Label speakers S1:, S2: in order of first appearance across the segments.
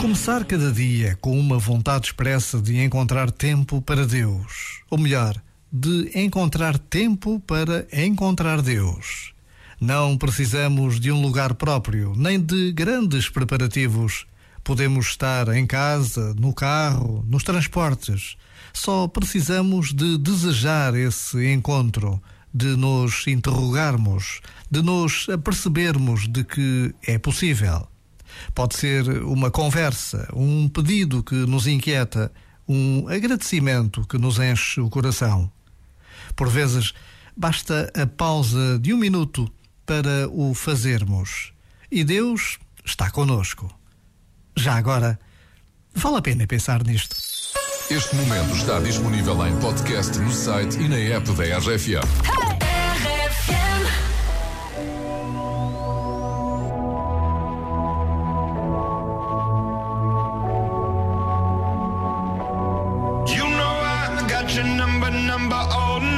S1: Começar cada dia com uma vontade expressa de encontrar tempo para Deus. Ou melhor, de encontrar tempo para encontrar Deus. Não precisamos de um lugar próprio, nem de grandes preparativos. Podemos estar em casa, no carro, nos transportes. Só precisamos de desejar esse encontro, de nos interrogarmos, de nos apercebermos de que é possível. Pode ser uma conversa, um pedido que nos inquieta, um agradecimento que nos enche o coração. Por vezes, basta a pausa de um minuto para o fazermos. E Deus está conosco. Já agora, vale a pena pensar nisto.
S2: Este momento está disponível em podcast no site e na app da RFM.
S3: You Number, number, oh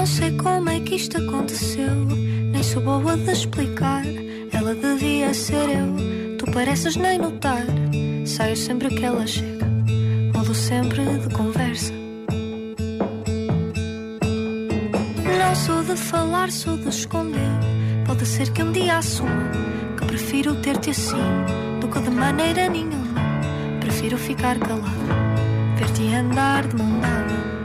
S4: Não sei como é que isto aconteceu, nem sou boa de explicar. Ela devia ser eu, tu pareces nem notar. Saio sempre que ela chega, mudo sempre de conversa. Não sou de falar, sou de esconder. Pode ser que um dia assuma que prefiro ter-te assim do que de maneira nenhuma. Prefiro ficar calado, ver-te andar de mão dada.